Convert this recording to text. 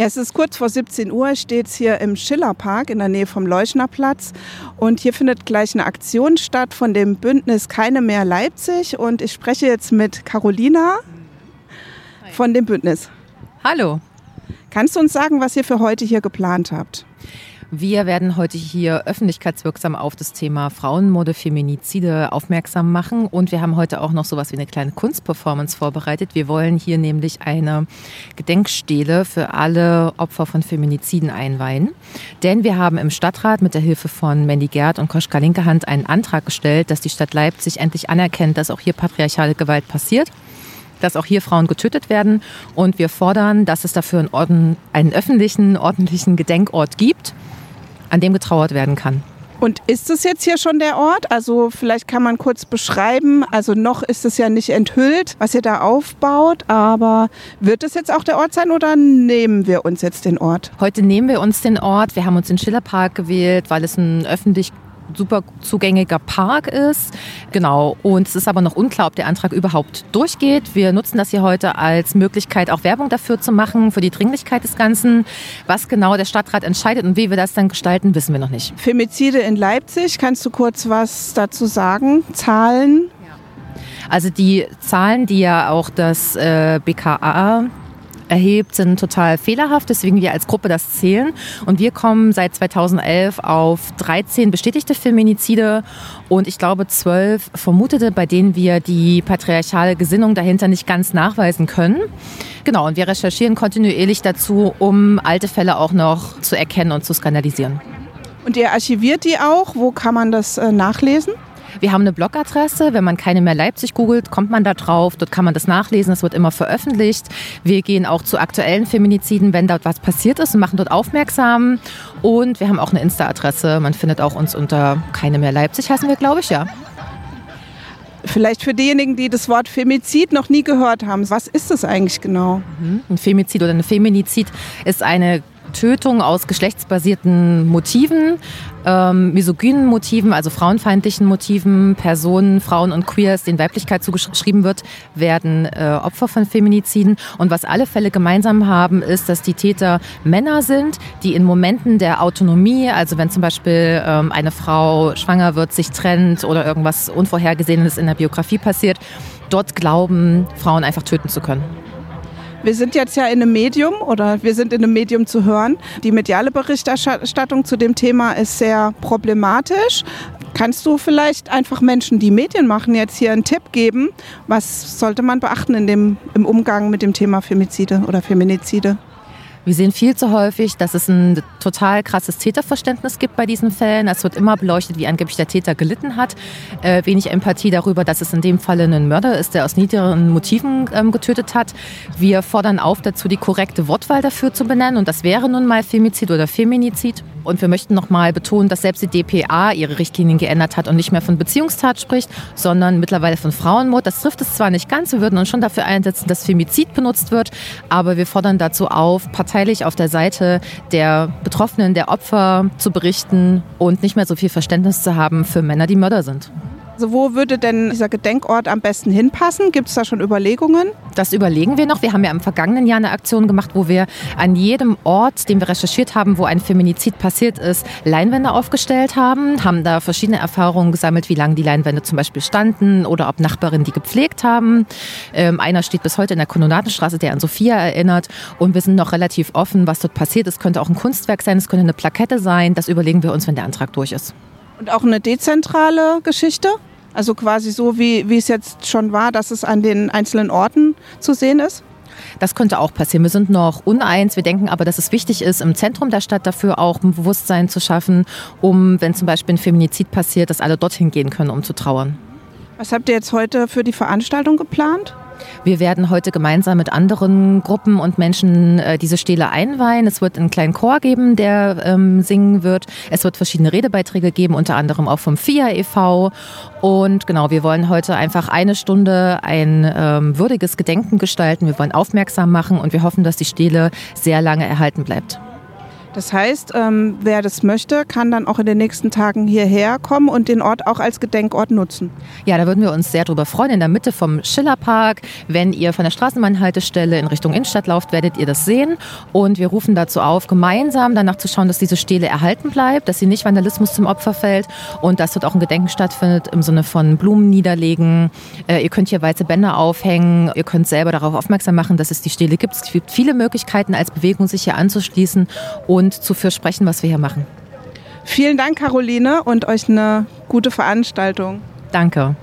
Ja, es ist kurz vor 17 Uhr, steht es hier im Schillerpark in der Nähe vom Leuschnerplatz. Und hier findet gleich eine Aktion statt von dem Bündnis Keine mehr Leipzig. Und ich spreche jetzt mit Carolina von dem Bündnis. Hallo. Kannst du uns sagen, was ihr für heute hier geplant habt? Wir werden heute hier öffentlichkeitswirksam auf das Thema Frauenmode, Feminizide aufmerksam machen und wir haben heute auch noch sowas wie eine kleine Kunstperformance vorbereitet. Wir wollen hier nämlich eine Gedenkstele für alle Opfer von Feminiziden einweihen. Denn wir haben im Stadtrat mit der Hilfe von Mandy Gerd und Koschka Linkehand einen Antrag gestellt, dass die Stadt Leipzig endlich anerkennt, dass auch hier patriarchale Gewalt passiert dass auch hier Frauen getötet werden. Und wir fordern, dass es dafür einen, Orden, einen öffentlichen, ordentlichen Gedenkort gibt, an dem getrauert werden kann. Und ist es jetzt hier schon der Ort? Also vielleicht kann man kurz beschreiben. Also noch ist es ja nicht enthüllt, was ihr da aufbaut. Aber wird es jetzt auch der Ort sein oder nehmen wir uns jetzt den Ort? Heute nehmen wir uns den Ort. Wir haben uns den Schillerpark gewählt, weil es ein öffentlich super zugängiger Park ist. Genau. Und es ist aber noch unklar, ob der Antrag überhaupt durchgeht. Wir nutzen das hier heute als Möglichkeit, auch Werbung dafür zu machen, für die Dringlichkeit des Ganzen. Was genau der Stadtrat entscheidet und wie wir das dann gestalten, wissen wir noch nicht. Femizide in Leipzig, kannst du kurz was dazu sagen? Zahlen? Also die Zahlen, die ja auch das äh, BKA erhebt, sind total fehlerhaft, deswegen wir als Gruppe das zählen. Und wir kommen seit 2011 auf 13 bestätigte Feminizide und ich glaube 12 vermutete, bei denen wir die patriarchale Gesinnung dahinter nicht ganz nachweisen können. Genau, und wir recherchieren kontinuierlich dazu, um alte Fälle auch noch zu erkennen und zu skandalisieren. Und ihr archiviert die auch? Wo kann man das äh, nachlesen? Wir haben eine Blogadresse. Wenn man keine mehr Leipzig googelt, kommt man da drauf. Dort kann man das nachlesen. Das wird immer veröffentlicht. Wir gehen auch zu aktuellen Feminiziden, wenn dort was passiert ist und machen dort aufmerksam. Und wir haben auch eine Insta-Adresse. Man findet auch uns unter keine mehr Leipzig, heißen wir, glaube ich, ja. Vielleicht für diejenigen, die das Wort Femizid noch nie gehört haben, was ist das eigentlich genau? Mhm. Ein Femizid oder eine Feminizid ist eine Tötung aus geschlechtsbasierten Motiven, ähm, misogynen Motiven, also frauenfeindlichen Motiven, Personen, Frauen und Queers, denen Weiblichkeit zugeschrieben wird, werden äh, Opfer von Feminiziden. Und was alle Fälle gemeinsam haben, ist, dass die Täter Männer sind, die in Momenten der Autonomie, also wenn zum Beispiel ähm, eine Frau schwanger wird, sich trennt oder irgendwas Unvorhergesehenes in der Biografie passiert, dort glauben, Frauen einfach töten zu können. Wir sind jetzt ja in einem Medium oder wir sind in einem Medium zu hören. Die mediale Berichterstattung zu dem Thema ist sehr problematisch. Kannst du vielleicht einfach Menschen, die Medien machen, jetzt hier einen Tipp geben? Was sollte man beachten in dem, im Umgang mit dem Thema Femizide oder Feminizide? Wir sehen viel zu häufig, dass es ein total krasses Täterverständnis gibt bei diesen Fällen. Es wird immer beleuchtet, wie angeblich der Täter gelitten hat. Äh, wenig Empathie darüber, dass es in dem Falle ein Mörder ist, der aus niedrigen Motiven ähm, getötet hat. Wir fordern auf dazu, die korrekte Wortwahl dafür zu benennen. Und das wäre nun mal Femizid oder Feminizid. Und wir möchten nochmal betonen, dass selbst die DPA ihre Richtlinien geändert hat und nicht mehr von Beziehungstat spricht, sondern mittlerweile von Frauenmord. Das trifft es zwar nicht ganz, wir würden uns schon dafür einsetzen, dass Femizid benutzt wird, aber wir fordern dazu auf, parteilich auf der Seite der Betroffenen, der Opfer zu berichten und nicht mehr so viel Verständnis zu haben für Männer, die Mörder sind. Also wo würde denn dieser Gedenkort am besten hinpassen? Gibt es da schon Überlegungen? Das überlegen wir noch. Wir haben ja im vergangenen Jahr eine Aktion gemacht, wo wir an jedem Ort, den wir recherchiert haben, wo ein Feminizid passiert ist, Leinwände aufgestellt haben, haben da verschiedene Erfahrungen gesammelt, wie lange die Leinwände zum Beispiel standen oder ob Nachbarinnen die gepflegt haben. Ähm, einer steht bis heute in der Kononatenstraße, der an Sophia erinnert. Und wir sind noch relativ offen, was dort passiert. Es könnte auch ein Kunstwerk sein, es könnte eine Plakette sein. Das überlegen wir uns, wenn der Antrag durch ist. Und auch eine dezentrale Geschichte? Also quasi so, wie, wie es jetzt schon war, dass es an den einzelnen Orten zu sehen ist? Das könnte auch passieren. Wir sind noch uneins. Wir denken aber, dass es wichtig ist, im Zentrum der Stadt dafür auch ein Bewusstsein zu schaffen, um, wenn zum Beispiel ein Feminizid passiert, dass alle dorthin gehen können, um zu trauern. Was habt ihr jetzt heute für die Veranstaltung geplant? Wir werden heute gemeinsam mit anderen Gruppen und Menschen äh, diese Stele einweihen. Es wird einen kleinen Chor geben, der ähm, singen wird. Es wird verschiedene Redebeiträge geben, unter anderem auch vom FIA e.V. Und genau, wir wollen heute einfach eine Stunde ein ähm, würdiges Gedenken gestalten. Wir wollen aufmerksam machen und wir hoffen, dass die Stele sehr lange erhalten bleibt. Das heißt, ähm, wer das möchte, kann dann auch in den nächsten Tagen hierher kommen und den Ort auch als Gedenkort nutzen. Ja, da würden wir uns sehr drüber freuen. In der Mitte vom Schillerpark, wenn ihr von der Straßenbahnhaltestelle in Richtung Innenstadt lauft, werdet ihr das sehen. Und wir rufen dazu auf, gemeinsam danach zu schauen, dass diese Stele erhalten bleibt, dass sie nicht Vandalismus zum Opfer fällt und dass dort auch ein Gedenken stattfindet im Sinne von Blumen niederlegen. Äh, ihr könnt hier weiße Bänder aufhängen. Ihr könnt selber darauf aufmerksam machen, dass es die Stele gibt. Es gibt viele Möglichkeiten als Bewegung, sich hier anzuschließen und zu sprechen, was wir hier machen. Vielen Dank, Caroline, und euch eine gute Veranstaltung. Danke.